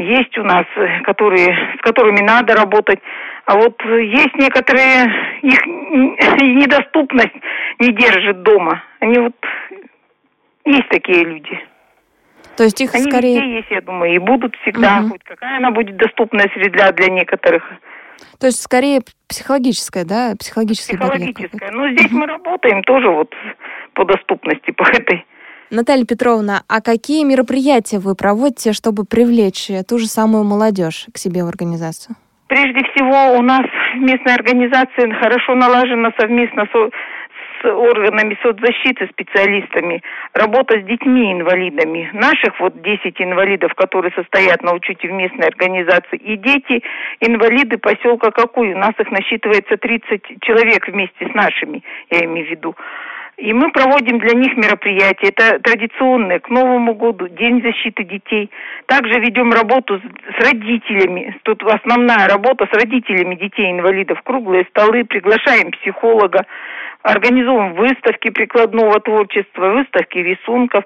Есть у нас, э, которые, с которыми надо работать. А вот есть некоторые, их недоступность не держит дома. Они вот, есть такие люди. То есть их Они скорее... везде есть, я думаю, и будут всегда. Мгм. Хоть какая она будет доступная среда для некоторых. То есть скорее психологическая, да, какой-то. Психологическая. Но здесь мы работаем тоже вот по доступности, по этой. Наталья Петровна, а какие мероприятия вы проводите, чтобы привлечь ту же самую молодежь к себе в организацию? Прежде всего, у нас в местной организации хорошо налажена совместно со- с органами соцзащиты, специалистами, работа с детьми-инвалидами. Наших вот 10 инвалидов, которые состоят на учете в местной организации, и дети-инвалиды поселка Какой. У нас их насчитывается 30 человек вместе с нашими, я имею в виду. И мы проводим для них мероприятия. Это традиционные к Новому году, День защиты детей. Также ведем работу с, родителями. Тут основная работа с родителями детей-инвалидов. Круглые столы, приглашаем психолога, организуем выставки прикладного творчества, выставки рисунков.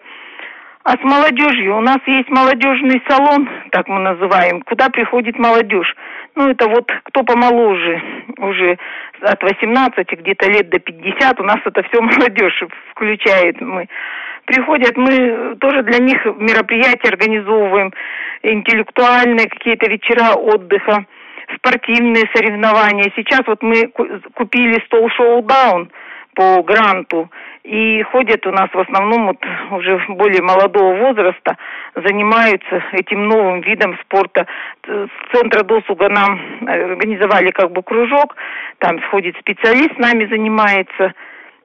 А с молодежью у нас есть молодежный салон, так мы называем, куда приходит молодежь. Ну, это вот кто помоложе, уже от 18 где-то лет до 50, у нас это все молодежь включает мы. Приходят, мы тоже для них мероприятия организовываем, интеллектуальные какие-то вечера отдыха, спортивные соревнования. Сейчас вот мы ку- купили стол шоу-даун по гранту, и ходят у нас в основном вот уже более молодого возраста, занимаются этим новым видом спорта. С центра досуга нам организовали как бы кружок, там сходит специалист, с нами занимается.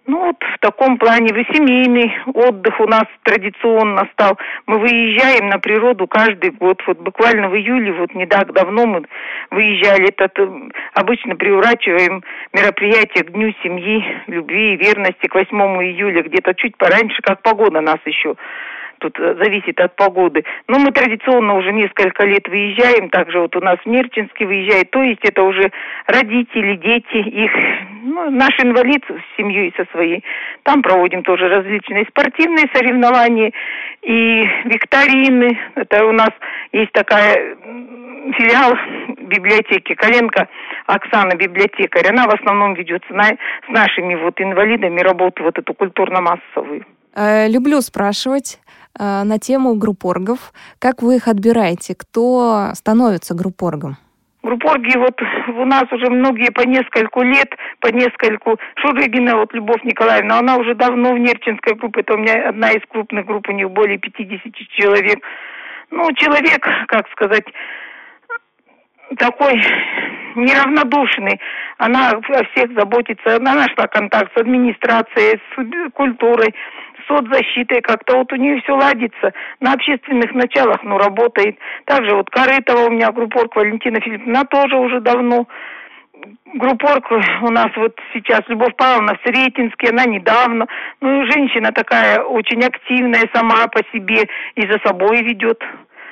Ну вот в таком плане вы семейный отдых у нас традиционно стал. Мы выезжаем на природу каждый год. Вот буквально в июле, вот не так давно мы выезжали. Это э, обычно приурачиваем мероприятие к Дню семьи, любви и верности к 8 июля, где-то чуть пораньше, как погода нас еще тут э, зависит от погоды. Но мы традиционно уже несколько лет выезжаем, также вот у нас в Нерчинске выезжает, то есть это уже родители, дети, их, ну, наш инвалид с семьей со своей. Там проводим тоже различные спортивные соревнования и викторины. Это у нас есть такая филиал библиотеки Коленко Оксана библиотекарь. Она в основном ведет с, на, с нашими вот инвалидами работу вот эту культурно-массовую. Э, люблю спрашивать на тему группоргов. Как вы их отбираете? Кто становится группоргом? Группорги вот у нас уже многие по нескольку лет, по нескольку. Шурыгина, вот Любовь Николаевна, она уже давно в Нерчинской группе, это у меня одна из крупных групп, у них более 50 человек. Ну, человек, как сказать, такой неравнодушный. Она о всех заботится. Она нашла контакт с администрацией, с культурой, соцзащитой. Как-то вот у нее все ладится. На общественных началах, ну, работает. Также вот Корытова у меня, группорг Валентина Филипповна, тоже уже давно группорг у нас вот сейчас Любовь Павловна в Сретенске, она недавно. Ну и женщина такая очень активная сама по себе и за собой ведет.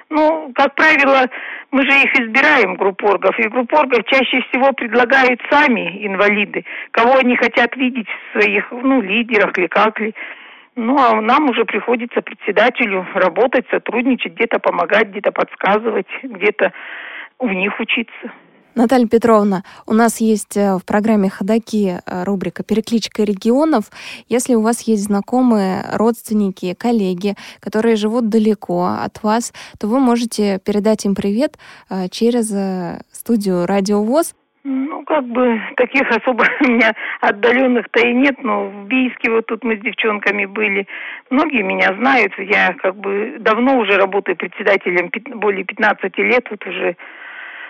Ну, как правило, мы же их избираем, группоргов, и группоргов чаще всего предлагают сами инвалиды, кого они хотят видеть в своих, ну, лидерах или как ли. Ну, а нам уже приходится председателю работать, сотрудничать, где-то помогать, где-то подсказывать, где-то у них учиться. Наталья Петровна, у нас есть э, в программе «Ходоки» э, рубрика «Перекличка регионов». Если у вас есть знакомые, родственники, коллеги, которые живут далеко от вас, то вы можете передать им привет э, через студию «Радио ВОЗ». Ну, как бы таких особо (laughs) у меня отдаленных-то и нет, но в Бийске вот тут мы с девчонками были. Многие меня знают, я как бы давно уже работаю председателем, более 15 лет, вот уже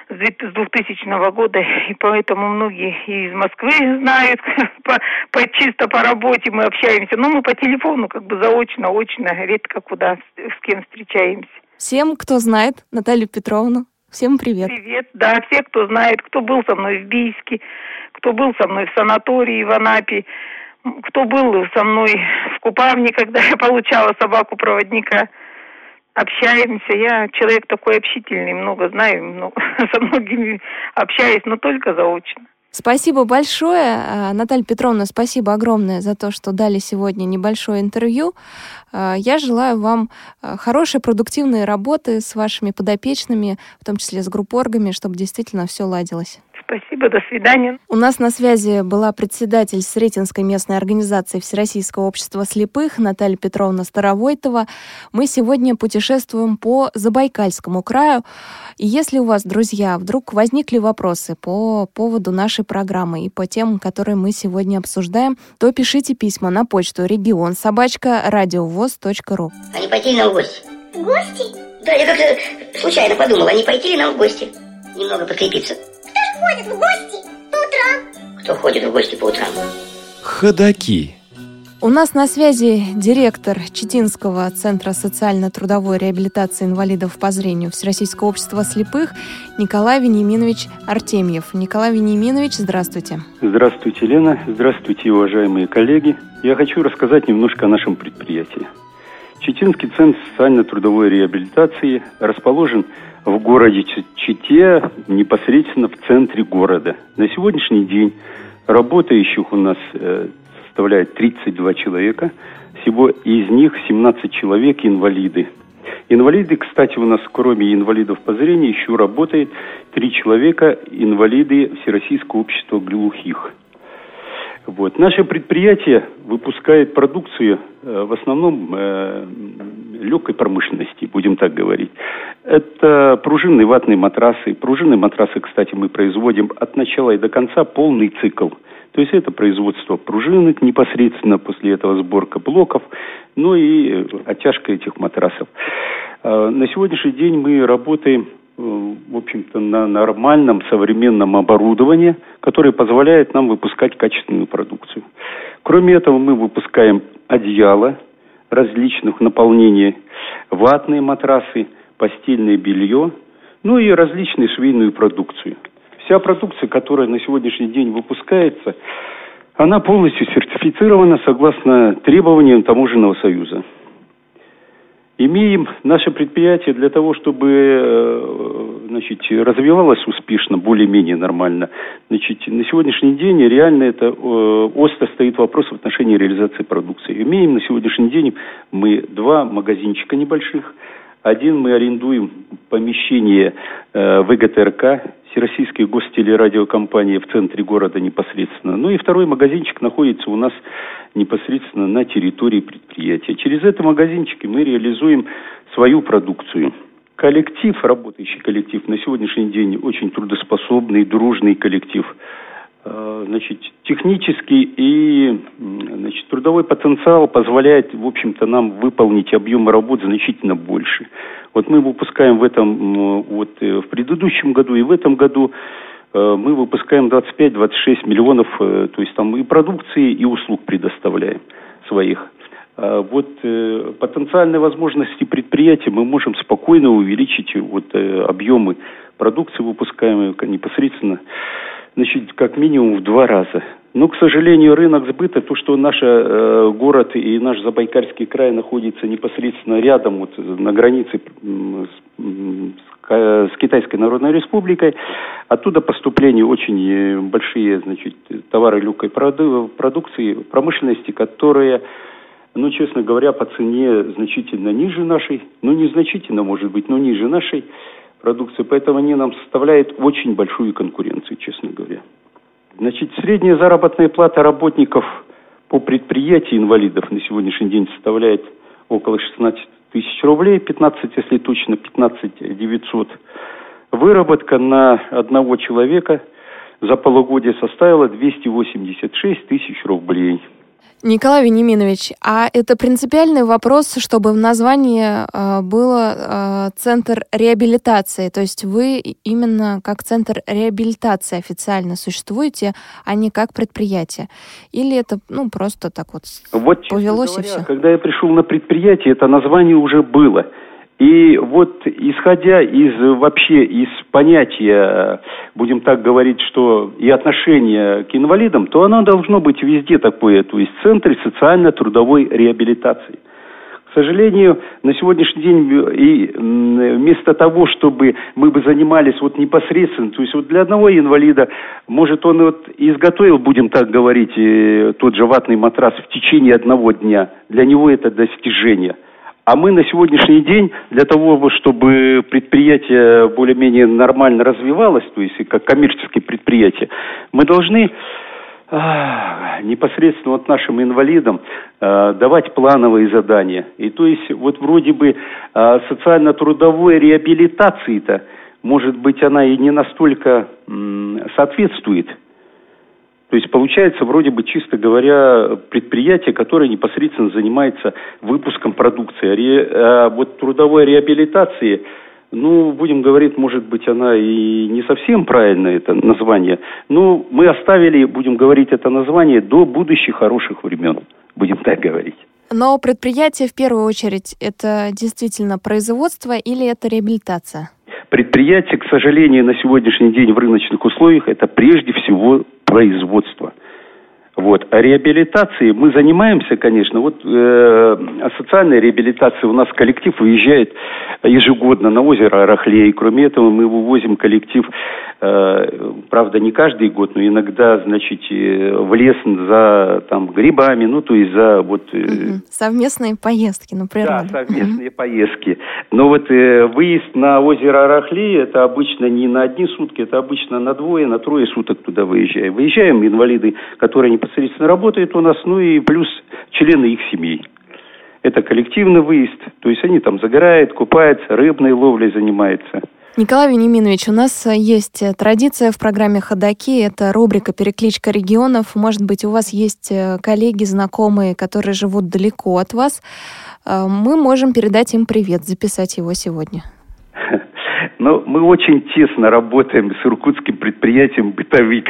с 2000 года, и поэтому многие из Москвы знают, (laughs) по, по, чисто по работе мы общаемся, но мы по телефону как бы заочно, очно, редко куда с, с кем встречаемся. Всем, кто знает Наталью Петровну, всем привет. Привет, да, все, кто знает, кто был со мной в Бийске, кто был со мной в санатории в Анапе, кто был со мной в Купавне, когда я получала собаку-проводника – общаемся. Я человек такой общительный, много знаю, много, (laughs) со многими общаюсь, но только заочно. Спасибо большое, а, Наталья Петровна, спасибо огромное за то, что дали сегодня небольшое интервью. А, я желаю вам а, хорошей, продуктивной работы с вашими подопечными, в том числе с группоргами, чтобы действительно все ладилось. Спасибо, до свидания. У нас на связи была председатель Сретенской местной организации Всероссийского общества слепых Наталья Петровна Старовойтова. Мы сегодня путешествуем по Забайкальскому краю. И если у вас, друзья, вдруг возникли вопросы по поводу нашей программы и по темам, которые мы сегодня обсуждаем, то пишите письма на почту регион собачка радиовоз.ру. А не пойти ли нам в гости? В гости? Да, я как-то случайно подумала, не пойти ли нам в гости? Немного подкрепиться ходит в гости по утрам? Кто ходит в гости по утрам? Ходаки. У нас на связи директор Читинского центра социально-трудовой реабилитации инвалидов по зрению Всероссийского общества слепых Николай Вениаминович Артемьев. Николай Вениаминович, здравствуйте. Здравствуйте, Лена. Здравствуйте, уважаемые коллеги. Я хочу рассказать немножко о нашем предприятии. Читинский центр социально-трудовой реабилитации расположен в городе Чите, непосредственно в центре города. На сегодняшний день работающих у нас э, составляет 32 человека. Всего из них 17 человек инвалиды. Инвалиды, кстати, у нас кроме инвалидов по зрению еще работает три человека инвалиды Всероссийского общества глухих. Вот. Наше предприятие выпускает продукцию э, в основном э, легкой промышленности, будем так говорить. Это пружинные ватные матрасы. Пружинные матрасы, кстати, мы производим от начала и до конца полный цикл. То есть это производство пружинок, непосредственно после этого сборка блоков, ну и оттяжка этих матрасов. Э, на сегодняшний день мы работаем в общем-то, на нормальном современном оборудовании, которое позволяет нам выпускать качественную продукцию. Кроме этого, мы выпускаем одеяла различных наполнений, ватные матрасы, постельное белье, ну и различную швейную продукцию. Вся продукция, которая на сегодняшний день выпускается, она полностью сертифицирована согласно требованиям Таможенного союза. Имеем наше предприятие для того, чтобы э, значит, развивалось успешно, более-менее нормально. Значит, на сегодняшний день реально это э, остро стоит вопрос в отношении реализации продукции. Имеем на сегодняшний день мы два магазинчика небольших. Один мы арендуем помещение э, ВГТРК, Всероссийской гостелерадиокомпании в центре города непосредственно. Ну и второй магазинчик находится у нас непосредственно на территории предприятия. Через это магазинчики мы реализуем свою продукцию. Коллектив, работающий коллектив, на сегодняшний день очень трудоспособный, дружный коллектив. Э, значит, технический и значит, трудовой потенциал позволяет, в общем-то, нам выполнить объемы работ значительно больше. Вот мы выпускаем в этом, вот э, в предыдущем году и в этом году Э, мы выпускаем 25-26 миллионов, то есть там и продукции, и услуг предоставляем своих. А вот потенциальные возможности предприятия мы можем спокойно увеличить вот объемы продукции выпускаемой непосредственно, значит, как минимум в два раза. Но, к сожалению, рынок сбыта, то, что наш э, город и наш Забайкальский край находится непосредственно рядом, вот на границе с, с, с Китайской Народной Республикой, оттуда поступления очень э, большие, значит, товары проду продукции, промышленности, которые ну, честно говоря, по цене значительно ниже нашей, ну, незначительно, может быть, но ниже нашей продукции, поэтому они нам составляют очень большую конкуренцию, честно говоря. Значит, средняя заработная плата работников по предприятию инвалидов на сегодняшний день составляет около 16 тысяч рублей, 15, если точно, 15 900. Выработка на одного человека за полугодие составила 286 тысяч рублей. Николай Вениаминович, а это принципиальный вопрос, чтобы в названии э, было э, центр реабилитации, то есть вы именно как центр реабилитации официально существуете, а не как предприятие? Или это ну просто так вот, вот повелось говоря, и все? Когда я пришел на предприятие, это название уже было. И вот исходя из вообще из понятия, будем так говорить, что и отношения к инвалидам, то оно должно быть везде такое, то есть в центре социально-трудовой реабилитации. К сожалению, на сегодняшний день и вместо того, чтобы мы бы занимались вот непосредственно, то есть вот для одного инвалида, может он вот изготовил, будем так говорить, э, тот же ватный матрас в течение одного дня, для него это достижение – а мы на сегодняшний день для того, чтобы предприятие более-менее нормально развивалось, то есть как коммерческое предприятие, мы должны а, непосредственно вот нашим инвалидам а, давать плановые задания. И то есть вот вроде бы а, социально-трудовой реабилитации-то, может быть, она и не настолько м, соответствует то есть получается вроде бы, чисто говоря, предприятие, которое непосредственно занимается выпуском продукции. Ре, а вот трудовой реабилитации, ну, будем говорить, может быть, она и не совсем правильное это название. Но мы оставили, будем говорить, это название до будущих хороших времен, будем так говорить. Но предприятие в первую очередь это действительно производство или это реабилитация? Предприятие, к сожалению, на сегодняшний день в рыночных условиях это прежде всего производства. Вот. А реабилитацией мы занимаемся, конечно. Вот э, социальной реабилитацией у нас коллектив выезжает ежегодно на озеро Арахлей. Кроме этого, мы вывозим коллектив, э, правда, не каждый год, но иногда, значит, в лес за там, грибами, ну, то есть за вот... Э, угу. Совместные поездки на природу. Да, совместные угу. поездки. Но вот э, выезд на озеро Арахлей, это обычно не на одни сутки, это обычно на двое, на трое суток туда выезжаем. Выезжаем инвалиды, которые непосредственно работают у нас, ну и плюс члены их семей. Это коллективный выезд, то есть они там загорают, купаются, рыбной ловлей занимаются. Николай Вениаминович, у нас э, есть э, традиция в программе «Ходоки». Это рубрика «Перекличка регионов». Может быть, у вас есть э, коллеги, знакомые, которые живут далеко от вас. Мы можем передать им привет, записать его сегодня. (laughs) Но мы очень тесно работаем с иркутским предприятием «Бытовик».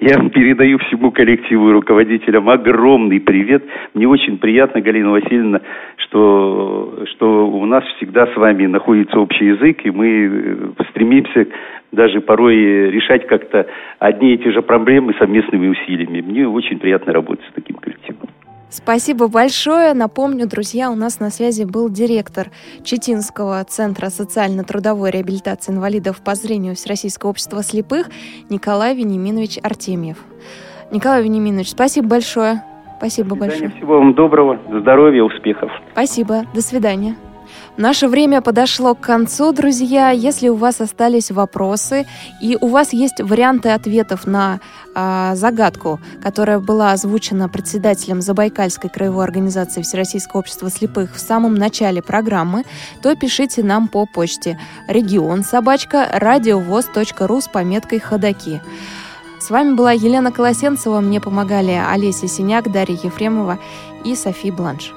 Я передаю всему коллективу и руководителям огромный привет. Мне очень приятно, Галина Васильевна, что, что у нас всегда с вами находится общий язык, и мы э, стремимся даже порой решать как-то одни и те же проблемы совместными усилиями. Мне очень приятно работать с таким коллективом. Спасибо большое. Напомню, друзья, у нас на связи был директор Читинского центра социально-трудовой реабилитации инвалидов по зрению Всероссийского общества слепых Николай Вениаминович Артемьев. Николай Вениаминович, спасибо большое. Спасибо большое. Всего вам доброго, здоровья, успехов. Спасибо. До свидания. Наше время подошло к концу, друзья. Если у вас остались вопросы и у вас есть варианты ответов на э, загадку, которая была озвучена председателем Забайкальской краевой организации Всероссийского общества слепых в самом начале программы, то пишите нам по почте регион собачка радиовоз.ру с пометкой «Ходоки». С вами была Елена Колосенцева, мне помогали Олеся Синяк, Дарья Ефремова и Софи Бланш.